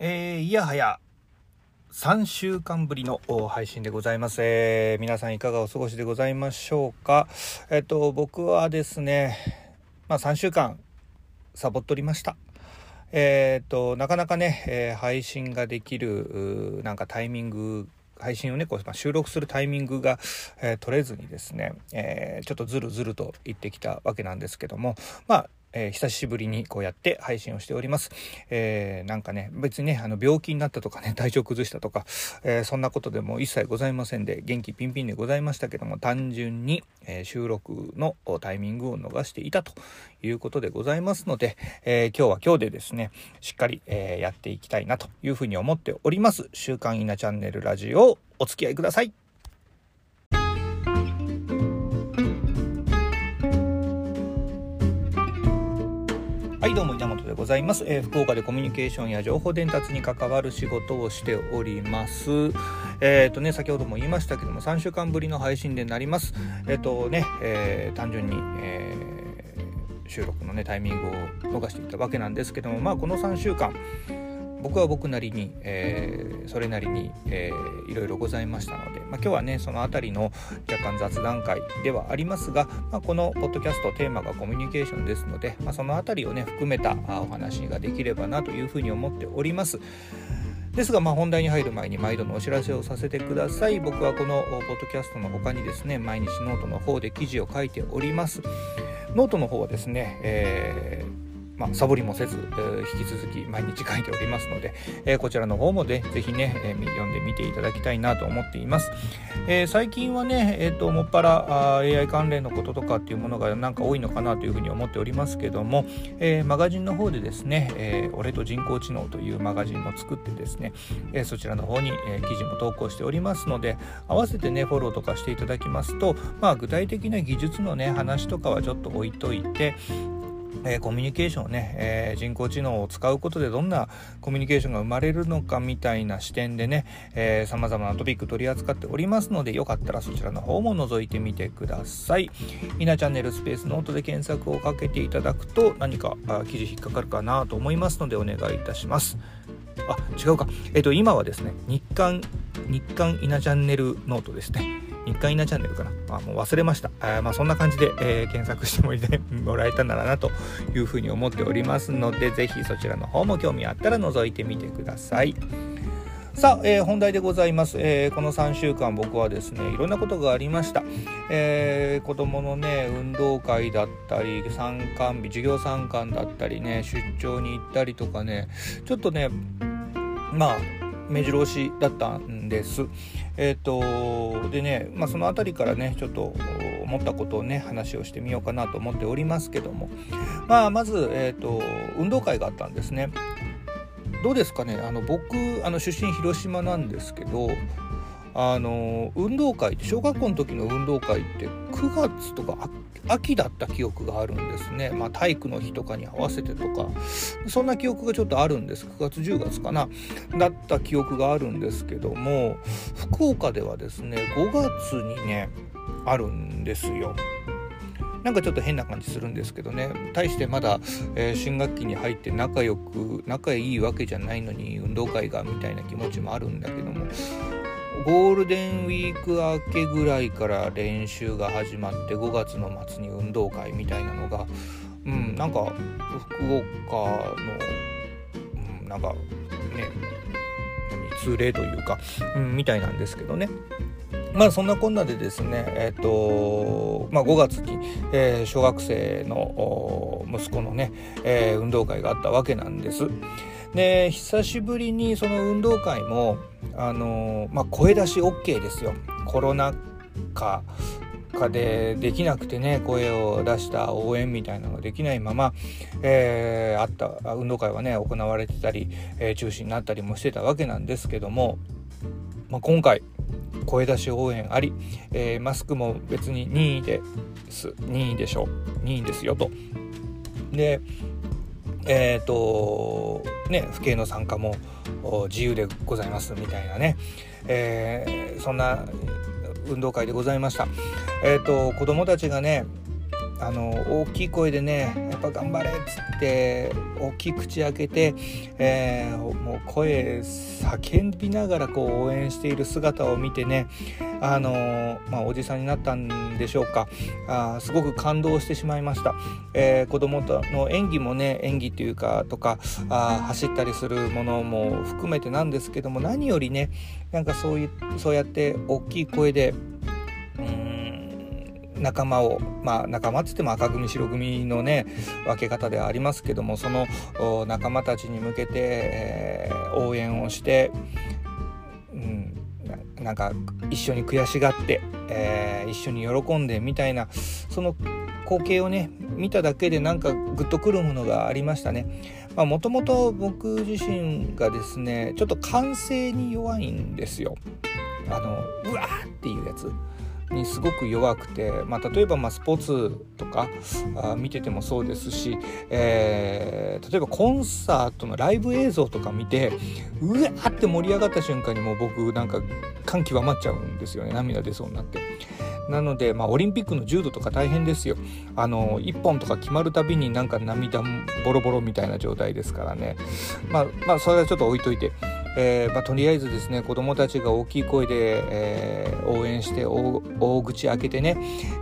えー、いやはや3週間ぶりの配信でございます、えー、皆さんいかがお過ごしでございましょうか。えっと僕はですねまあ3週間サボっとりました。えー、っとなかなかね、え、配信ができるなんかタイミング配信をねこう、まあ、収録するタイミングが、え、取れずにですね、え、ちょっとずるずると言ってきたわけなんですけどもまあえー、久しぶりにこうやって配信をしております。えー、なんかね、別にね、あの病気になったとかね、体調崩したとか、えー、そんなことでも一切ございませんで、元気ピンピンでございましたけども、単純に、え収録のタイミングを逃していたということでございますので、え今日は今日でですね、しっかり、えやっていきたいなというふうに思っております。週刊稲チャンネルラジオ、お付き合いください。でございます、えー、福岡でコミュニケーションや情報伝達に関わる仕事をしております。えっ、ー、とね先ほども言いましたけども3週間ぶりの配信でなります。えっ、ー、とね、え単純に、え収録のねタイミングを逃していたわけなんですけどもまあこの3週間僕は僕なりに、えー、それなりに、えー、いろいろございましたので、まあ、今日はねその辺りの若干雑談会ではありますが、まあ、このポッドキャストテーマがコミュニケーションですので、まあ、その辺りをね含めたお話ができればなというふうに思っております。ですが、まあ、本題に入る前に毎度のお知らせをさせてください。僕はこのポッドキャストの他にですね、毎日ノートの方で記事を書いております。ノートの方はですね、えーまあ、サボりもせず、えー、引き続き毎日書いておりますので、えー、こちらの方もね、ぜひね、えー、読んでみていただきたいなと思っています。え最近はね、えっ、と、もっぱら AI 関連のこととかっていうものがなんか多いのかなというふうに思っておりますけども、えマガジンの方でですね、え俺と人工知能というマガジンも作ってですね、えそちらの方に、え記事も投稿しておりますので、合わせてね、フォローとかしていただきますと、まあ、具体的な技術のね、話とかはちょっと置いといて、えー、コミュニケーションをね、えー、人工知能を使うことでどんなコミュニケーションが生まれるのかみたいな視点でね、えー、様々なトピック取り扱っておりますので、よかったらそちらの方も覗いてみてください。イナチャンネルスペースノートで検索をかけていただくと何か記事引っかかるかなと思いますのでお願いいたします。あ、違うか。えっ、と、今はですね、日刊、日刊イナチャンネルノートですね。日刊イナチャンネルかな。あもう忘れました。あまあ、そんな感じで、えー、検索してもらえたならなというふうに思っておりますので、ぜひそちらの方も興味あったら覗いてみてください。さあ、えー、本題でございます、えー、この3週間僕はですねいろんなことがありました、えー、子供のね運動会だったり参観日授業参観だったりね出張に行ったりとかねちょっとねまあ目白押しだったんです。えっ、ー、とでね、まあ、その辺りからねちょっと思ったことをね話をしてみようかなと思っておりますけども、まあ、まず、えーと、運動会があったんですね。どうですかねあの僕あの出身広島なんですけどあの運動会って小学校の時の運動会って9月とか秋だった記憶があるんですね、まあ、体育の日とかに合わせてとかそんな記憶がちょっとあるんです。9月10月かな。だった記憶があるんですけども福岡ではですね5月にねあるんですよ。なんかちょっと変な感じするんですけどね。対してまだ、えー、新学期に入って仲良く仲いいわけじゃないのに運動会がみたいな気持ちもあるんだけどもゴールデンウィーク明けぐらいから練習が始まって5月の末に運動会みたいなのが、うん、なんか福岡の、うん、なんかね通例というか、うん、みたいなんですけどね。まあそんなこんなでですね、え、ー、とまあ、5月に、えー、小学生の息子のね、えー、運動会があったわけなんです。で久しぶりにその運動会もあのまあ、声出し OK ですよ。コロナ禍禍でできなくてね声を出した応援みたいなのができないまま、えー、あった運動会はね行われてたり、えー、中止になったりもしてたわけなんですけども、まあ、今回声出し応援あり、えー、マスクも別に任意です。任意でしょ。任意ですよと。でえっ、ー、とね父兄の参加も自由でございますみたいなね、えー、そんな運動会でございました。えっ、ー、と子供たちがねあの大きい声でね頑張れっつって大きい口開けて、えー、の声叫びながらこう応援している姿を見てねあのまあ、おじさんになったんでしょうか。あすごく感動してしまいました、えー、子供との演技もね演技っていうかとかあ走ったりするものも含めてなんですけども何よりねなんかそういそうやって大きい声で仲間をまあ仲間っつっても赤組白組のね分け方ではありますけどもその仲間たちに向けて、えー、応援をして、うん、なんか一緒に悔しがって、えー、一緒に喜んでみたいなその光景をね見ただけでなんかグッとくるものがありましたね。もともと僕自身がですねちょっと歓声に弱いんですよ。あのうわーっていうやつ。にすごく弱くて、まあ、例えばまスポーツとかあ見ててもそうですし、えー、例えばコンサートのライブ映像とか見てうわーって盛り上がった瞬間にもう僕なんか感極まっちゃうんですよね涙出そうになって。なので、まあ、オリンピックの柔道とか大変ですよ。あの1本とか決まるたびになんか涙ボロボロみたいな状態ですからね。まあ、まあ、それはちょっと置いといて。えー、まあ、とりあえずですね子どもたちが大きい声で、えー、応援して大口開けてね、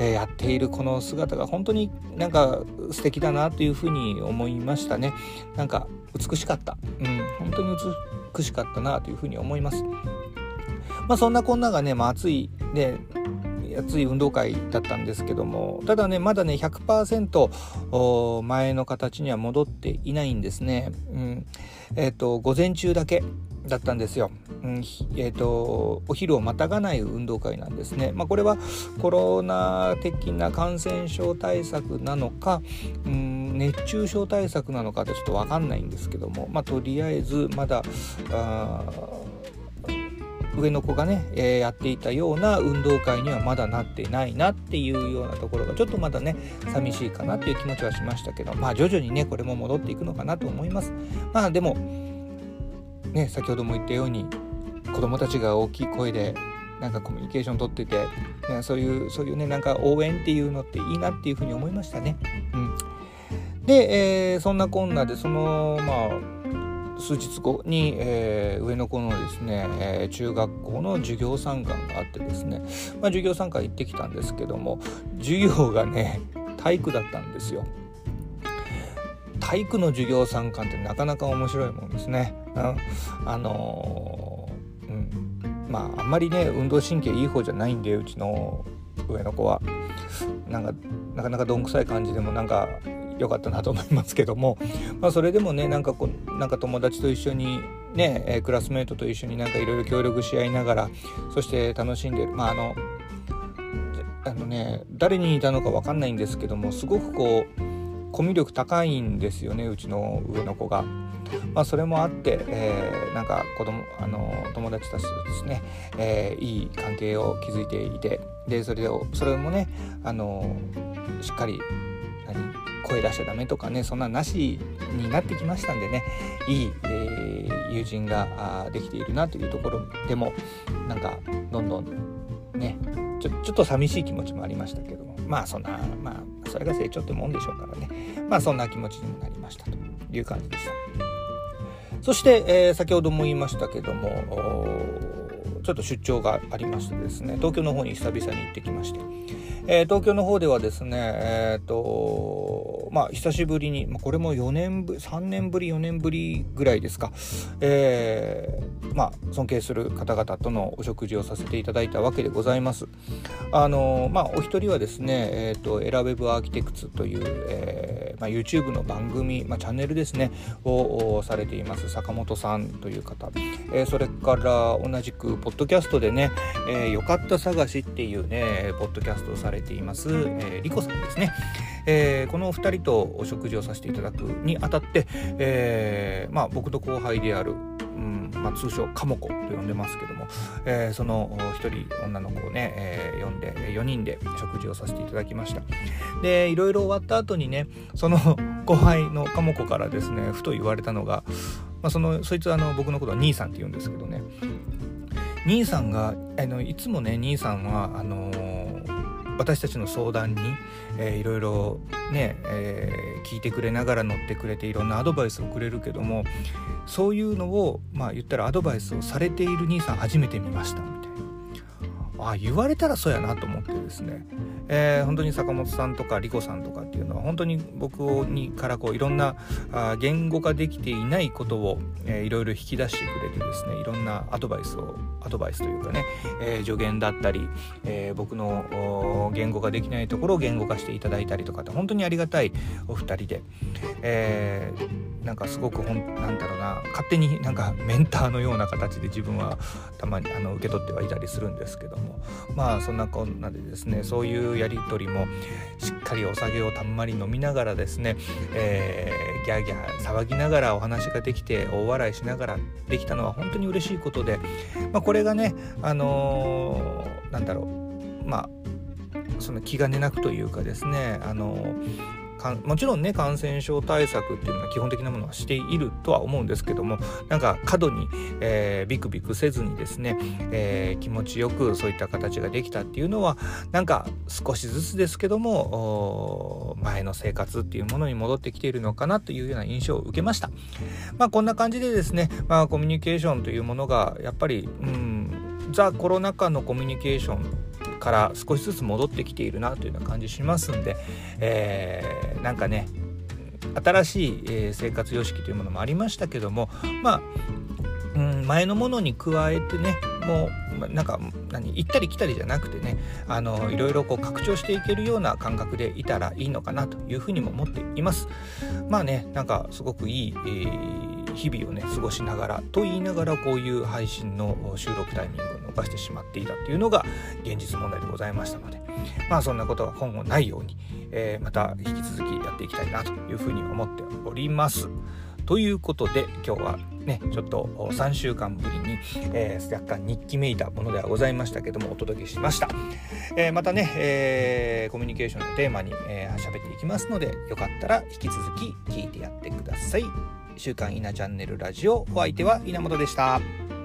えー、やっているこの姿が本当になんか素敵だなというふうに思いましたね。なんか美しかった、うん、本当に美しかったなというふうに思います。まあそんなこんながね、まあ、暑いね熱い運動会だったんですけどもただねまだね100%前の形には戻っていないんですね。うん。えーと午前中だけだったんですよ。うんえーと、お昼をまたがない運動会なんですね。まあ、これはコロナ的な感染症対策なのか、うん、熱中症対策なのかってちょっと分かんないんですけども、まあ、とりあえずまだ上の子がね、えー、やっていたような運動会にはまだなってないなっていうようなところがちょっとまだね寂しいかなっていう気持ちはしましたけどまあ徐々にねこれも戻っていくのかなと思います。まあでもね先ほども言ったように子供たちが大きい声でなんかコミュニケーション取ってて、ね、そういうそういうねなんか応援っていうのっていいなっていうふうに思いましたね。うん、で、えー、そんなこんなでそのまあ数日後に、えー、上の子のですね、えー、中学校の授業参観があってですね、まあ、授業参観行ってきたんですけども授業がね体育だったんですよ。体育の授業参観ってなかなか面白いもんですね。うん、あのー、うん、まああんまりね運動神経いい方じゃないんでうちの上の子は。なんかなかなかどんくさい感じでもなんか良かったなと思いますけども、まあ、それでもねなんかこなんか友達と一緒にね、えクラスメートと一緒になんかいろいろ協力し合いながらそして楽しんでまああのあのね誰にいたのか分かんないんですけどもすごくこうコミュ力高いんですよねうちの上の子が。まあ、それもあって、えー、なんか子供あの友達たちとですね、えー、いい関係を築いていてでそれをそれもねあのしっかり何声出しちゃダメとかねそんななしになってきましたんでねいい、えー、友人ができているなというところでもなんかどんどんねちょちょっと寂しい気持ちもありましたけどもまあそんなまあそれが成長ってもんでしょうからね。まあそんな気持ちにもなりましたという感じでした。そして、えー、先ほども言いましたけどもちょっと出張がありましてですね東京の方に久々に行ってきまして。えー、東京の方ではですね、えーとまあ、久しぶりに、まあ、これも4年ぶ3年ぶり4年ぶりぐらいですか、えー、まあ、尊敬する方々とのお食事をさせていただいたわけでございます。あのまあ、お一人はですね、えーと、エラウェブアーキテクツという、えーまあ、YouTube の番組、まあ、チャンネルですねをされています坂本さんという方、えー、それから同じくポッドキャストでね「えー、よかった探し」っていうねポッドキャストをされています、えー、リコさんですね、えー、このお二人とお食事をさせていただくにあたって、えー、まあ、僕と後輩であるうんまあ、通称カモコと呼んでますけども、えー、その1人女の子をね、えー、呼んで4人で食事をさせていただきました。でいろいろ終わった後にねその後輩のカモコからですねふと言われたのが、まあ、そのそいつはあの僕のことは兄さんって言うんですけどね。兄さんがあのいつもね兄さんはあの私たちの相談に、えー、いろいろね、えー、聞いてくれながら乗ってくれていろんなアドバイスをくれるけどもそういうのをまあ言ったらアドバイスをされている兄さん初めて見ましたみたいな。あ言われたらそうやなと思ってですね。えー、本当に坂本さんとかリコさんとかっていうのは本当に僕にからこういろんなあ言語化できていないことを、えー、いろいろ引き出してくれてですねいろんなアドバイスをアドバイスというかね、えー、助言だったり、えー、僕の言語化できないところを言語化していただいたりとかって本当にありがたいお二人で、えー、なんかすごくほんなんだろうな勝手になんかメンターのような形で自分はたまにあの受け取ってはいたりするんですけども。まあそんなこんなでですねそういうやり取りもしっかりお酒をたんまり飲みながらですね、えー、ギャーギャー騒ぎながらお話ができて大笑いしながらできたのは本当に嬉しいことで、まあ、これがねあのー、なんだろうまあその気兼ねなくというかですねあのーかもちろんね感染症対策っていうのは基本的なものはしているとは思うんですけどもなんか過度に、えー、ビクビクせずにですね、えー、気持ちよくそういった形ができたっていうのはなんか少しずつですけども前の生活っていうものに戻ってきているのかなというような印象を受けました。まあこんな感じでですね、まあ、コミュニケーションというものがやっぱりうんザ・コロナ禍のコミュニケーションから少しずつ戻ってきているなというような感じしますんで、えー、なんかね新しい、生活様式というものもありましたけどもまあ、うん、前のものに加えてねもうなんか何行ったり来たりじゃなくてねあのいろいろこう拡張していけるような感覚でいたらいいのかなというふうにも思っています。まあねなんかすごくいい、えー、日々をね過ごしながらと言いながらこういう配信の収録タイミングを逃してしまっていたというのが現実問題でございましたのでまあそんなことが今後ないように、えー、また引き続きやっていきたいなというふうに思っております。ということで今日はねちょっと3週間ぶりに、えー、若干日記めいたものではございましたけどもお届けしました、えー、またね、えー、コミュニケーションのテーマに喋、えー、っていきますのでよかったら引き続き聞いてやってください週刊稲チャンネルラジオお相手は稲本でした。